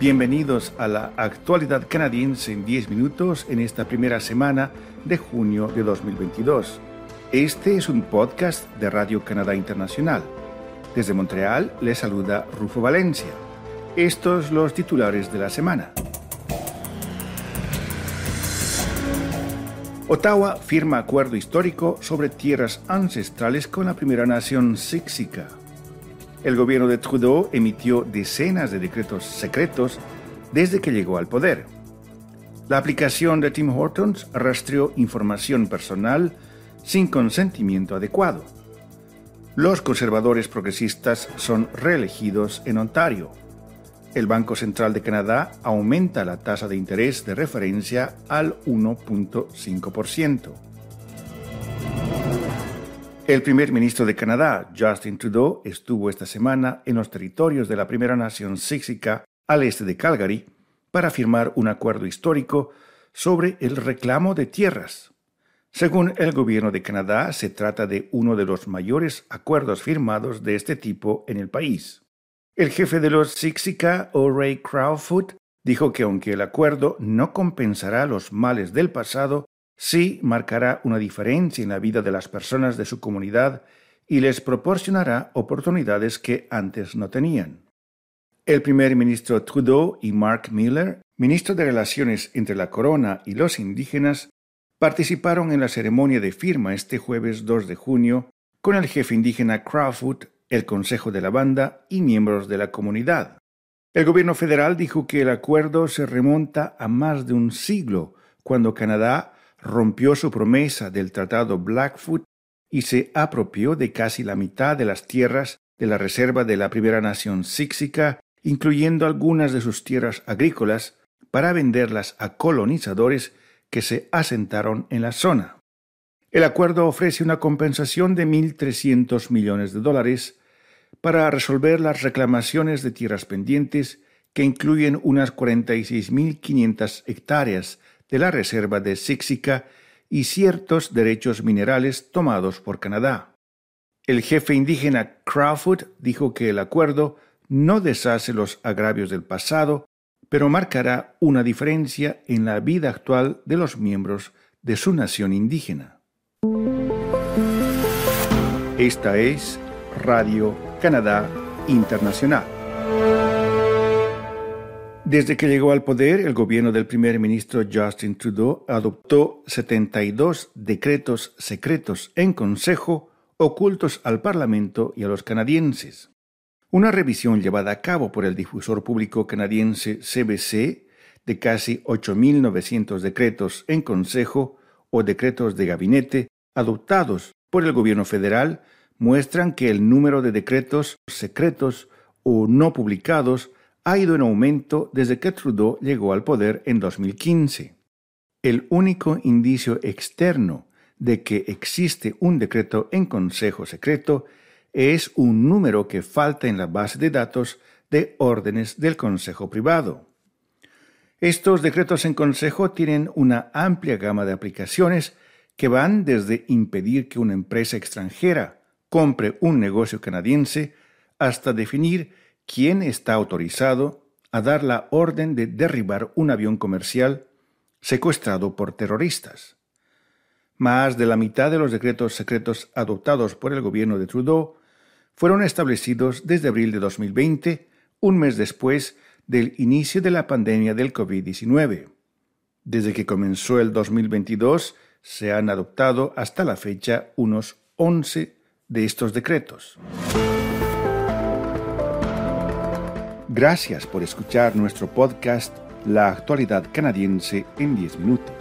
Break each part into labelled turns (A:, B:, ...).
A: Bienvenidos a la actualidad canadiense en 10 minutos en esta primera semana de junio de 2022. Este es un podcast de Radio Canadá Internacional. Desde Montreal les saluda Rufo Valencia. Estos los titulares de la semana. Ottawa firma acuerdo histórico sobre tierras ancestrales con la primera nación Sixica. El gobierno de Trudeau emitió decenas de decretos secretos desde que llegó al poder. La aplicación de Tim Hortons rastreó información personal sin consentimiento adecuado. Los conservadores progresistas son reelegidos en Ontario el Banco Central de Canadá aumenta la tasa de interés de referencia al 1.5%. El primer ministro de Canadá, Justin Trudeau, estuvo esta semana en los territorios de la primera nación Sixica al este de Calgary para firmar un acuerdo histórico sobre el reclamo de tierras. Según el gobierno de Canadá, se trata de uno de los mayores acuerdos firmados de este tipo en el país. El jefe de los Sixica, O'Ray Crowfoot, dijo que aunque el acuerdo no compensará los males del pasado, sí marcará una diferencia en la vida de las personas de su comunidad y les proporcionará oportunidades que antes no tenían. El primer ministro Trudeau y Mark Miller, ministro de Relaciones entre la Corona y los indígenas, participaron en la ceremonia de firma este jueves 2 de junio con el jefe indígena Crowfoot el Consejo de la Banda y miembros de la comunidad. El gobierno federal dijo que el acuerdo se remonta a más de un siglo, cuando Canadá rompió su promesa del Tratado Blackfoot y se apropió de casi la mitad de las tierras de la reserva de la primera nación Sixica, incluyendo algunas de sus tierras agrícolas, para venderlas a colonizadores que se asentaron en la zona. El acuerdo ofrece una compensación de 1.300 millones de dólares para resolver las reclamaciones de tierras pendientes que incluyen unas 46.500 hectáreas de la reserva de Sixica y ciertos derechos minerales tomados por Canadá. El jefe indígena Crawford dijo que el acuerdo no deshace los agravios del pasado, pero marcará una diferencia en la vida actual de los miembros de su nación indígena. Esta es Radio Canadá Internacional. Desde que llegó al poder, el gobierno del primer ministro Justin Trudeau adoptó 72 decretos secretos en consejo ocultos al Parlamento y a los canadienses. Una revisión llevada a cabo por el difusor público canadiense CBC de casi 8.900 decretos en consejo o decretos de gabinete adoptados por el gobierno federal muestran que el número de decretos secretos o no publicados ha ido en aumento desde que Trudeau llegó al poder en 2015. El único indicio externo de que existe un decreto en consejo secreto es un número que falta en la base de datos de órdenes del consejo privado. Estos decretos en consejo tienen una amplia gama de aplicaciones que van desde impedir que una empresa extranjera compre un negocio canadiense hasta definir quién está autorizado a dar la orden de derribar un avión comercial secuestrado por terroristas. Más de la mitad de los decretos secretos adoptados por el gobierno de Trudeau fueron establecidos desde abril de 2020, un mes después del inicio de la pandemia del COVID-19. Desde que comenzó el 2022, se han adoptado hasta la fecha unos 11 de estos decretos. Gracias por escuchar nuestro podcast La actualidad canadiense en 10 minutos.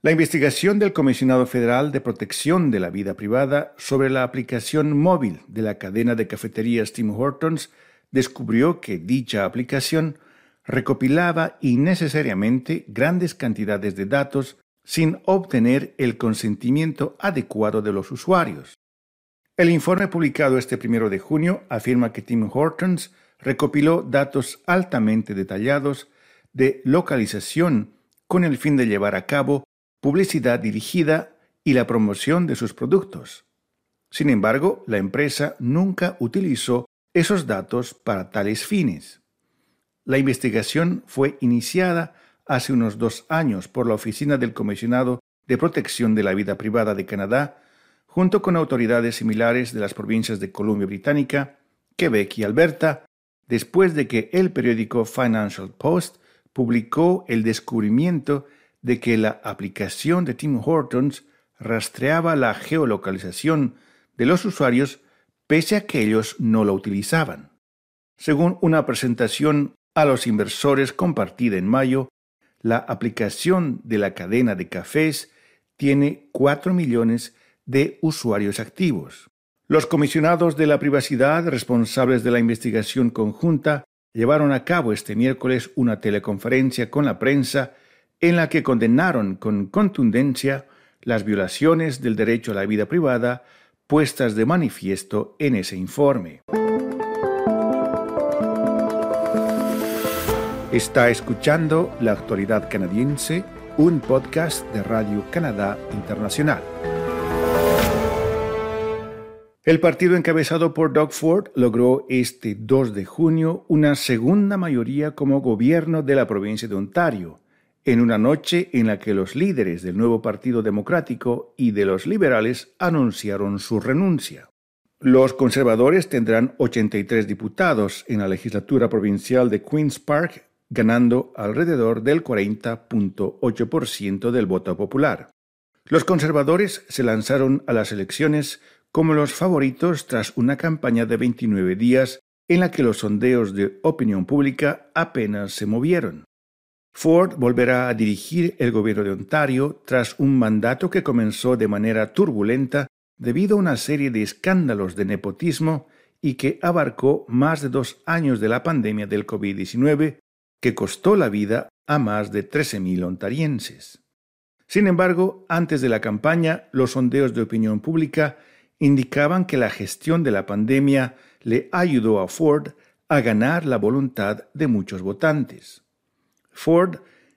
A: La investigación del Comisionado Federal de Protección de la Vida Privada sobre la aplicación móvil de la cadena de cafeterías Tim Hortons descubrió que dicha aplicación recopilaba innecesariamente grandes cantidades de datos sin obtener el consentimiento adecuado de los usuarios. El informe publicado este primero de junio afirma que Tim Hortons recopiló datos altamente detallados de localización con el fin de llevar a cabo publicidad dirigida y la promoción de sus productos. Sin embargo, la empresa nunca utilizó esos datos para tales fines. La investigación fue iniciada hace unos dos años por la Oficina del Comisionado de Protección de la Vida Privada de Canadá, junto con autoridades similares de las provincias de Columbia Británica, Quebec y Alberta, después de que el periódico Financial Post publicó el descubrimiento de que la aplicación de Tim Hortons rastreaba la geolocalización de los usuarios pese a que ellos no lo utilizaban. Según una presentación a los inversores compartida en mayo, la aplicación de la cadena de cafés tiene 4 millones de usuarios activos. Los comisionados de la privacidad responsables de la investigación conjunta llevaron a cabo este miércoles una teleconferencia con la prensa en la que condenaron con contundencia las violaciones del derecho a la vida privada puestas de manifiesto en ese informe. Está escuchando La Actualidad Canadiense, un podcast de Radio Canadá Internacional. El partido encabezado por Doug Ford logró este 2 de junio una segunda mayoría como gobierno de la provincia de Ontario, en una noche en la que los líderes del nuevo Partido Democrático y de los liberales anunciaron su renuncia. Los conservadores tendrán 83 diputados en la legislatura provincial de Queen's Park, ganando alrededor del 40.8% del voto popular. Los conservadores se lanzaron a las elecciones como los favoritos tras una campaña de 29 días en la que los sondeos de opinión pública apenas se movieron. Ford volverá a dirigir el gobierno de Ontario tras un mandato que comenzó de manera turbulenta debido a una serie de escándalos de nepotismo y que abarcó más de dos años de la pandemia del COVID-19, que costó la vida a más de 13.000 ontarienses. Sin embargo, antes de la campaña, los sondeos de opinión pública indicaban que la gestión de la pandemia le ayudó a Ford a ganar la voluntad de muchos votantes. Ford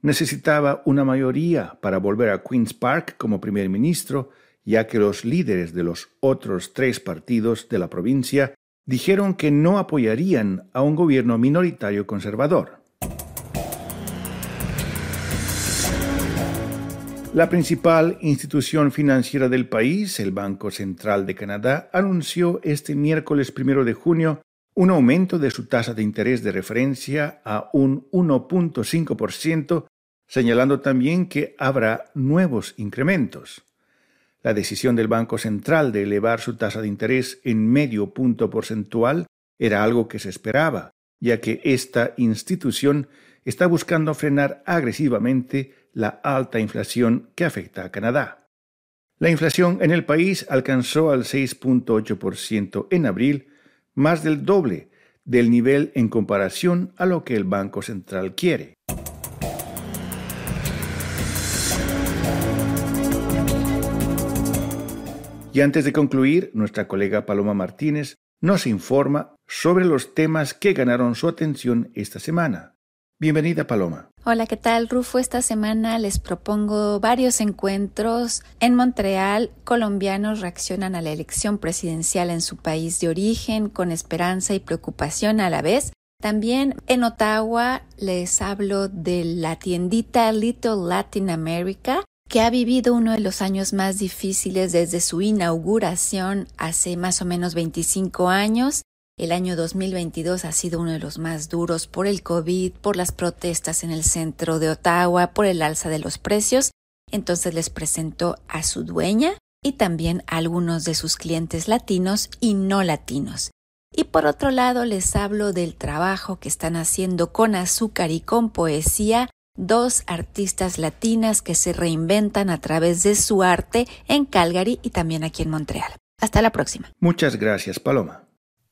A: necesitaba una mayoría para volver a Queen's Park como primer ministro, ya que los líderes de los otros tres partidos de la provincia dijeron que no apoyarían a un gobierno minoritario conservador. La principal institución financiera del país, el Banco Central de Canadá, anunció este miércoles primero de junio un aumento de su tasa de interés de referencia a un 1.5%, señalando también que habrá nuevos incrementos. La decisión del Banco Central de elevar su tasa de interés en medio punto porcentual era algo que se esperaba, ya que esta institución está buscando frenar agresivamente la alta inflación que afecta a Canadá. La inflación en el país alcanzó al 6.8% en abril, más del doble del nivel en comparación a lo que el Banco Central quiere. Y antes de concluir, nuestra colega Paloma Martínez nos informa sobre los temas que ganaron su atención esta semana. Bienvenida, Paloma.
B: Hola, ¿qué tal, Rufo? Esta semana les propongo varios encuentros. En Montreal, colombianos reaccionan a la elección presidencial en su país de origen con esperanza y preocupación a la vez. También en Ottawa les hablo de la tiendita Little Latin America, que ha vivido uno de los años más difíciles desde su inauguración hace más o menos 25 años el año 2022 ha sido uno de los más duros por el COVID, por las protestas en el centro de Ottawa, por el alza de los precios. Entonces les presentó a su dueña y también a algunos de sus clientes latinos y no latinos. Y por otro lado les hablo del trabajo que están haciendo con azúcar y con poesía dos artistas latinas que se reinventan a través de su arte en Calgary y también aquí en Montreal. Hasta la próxima.
A: Muchas gracias, Paloma.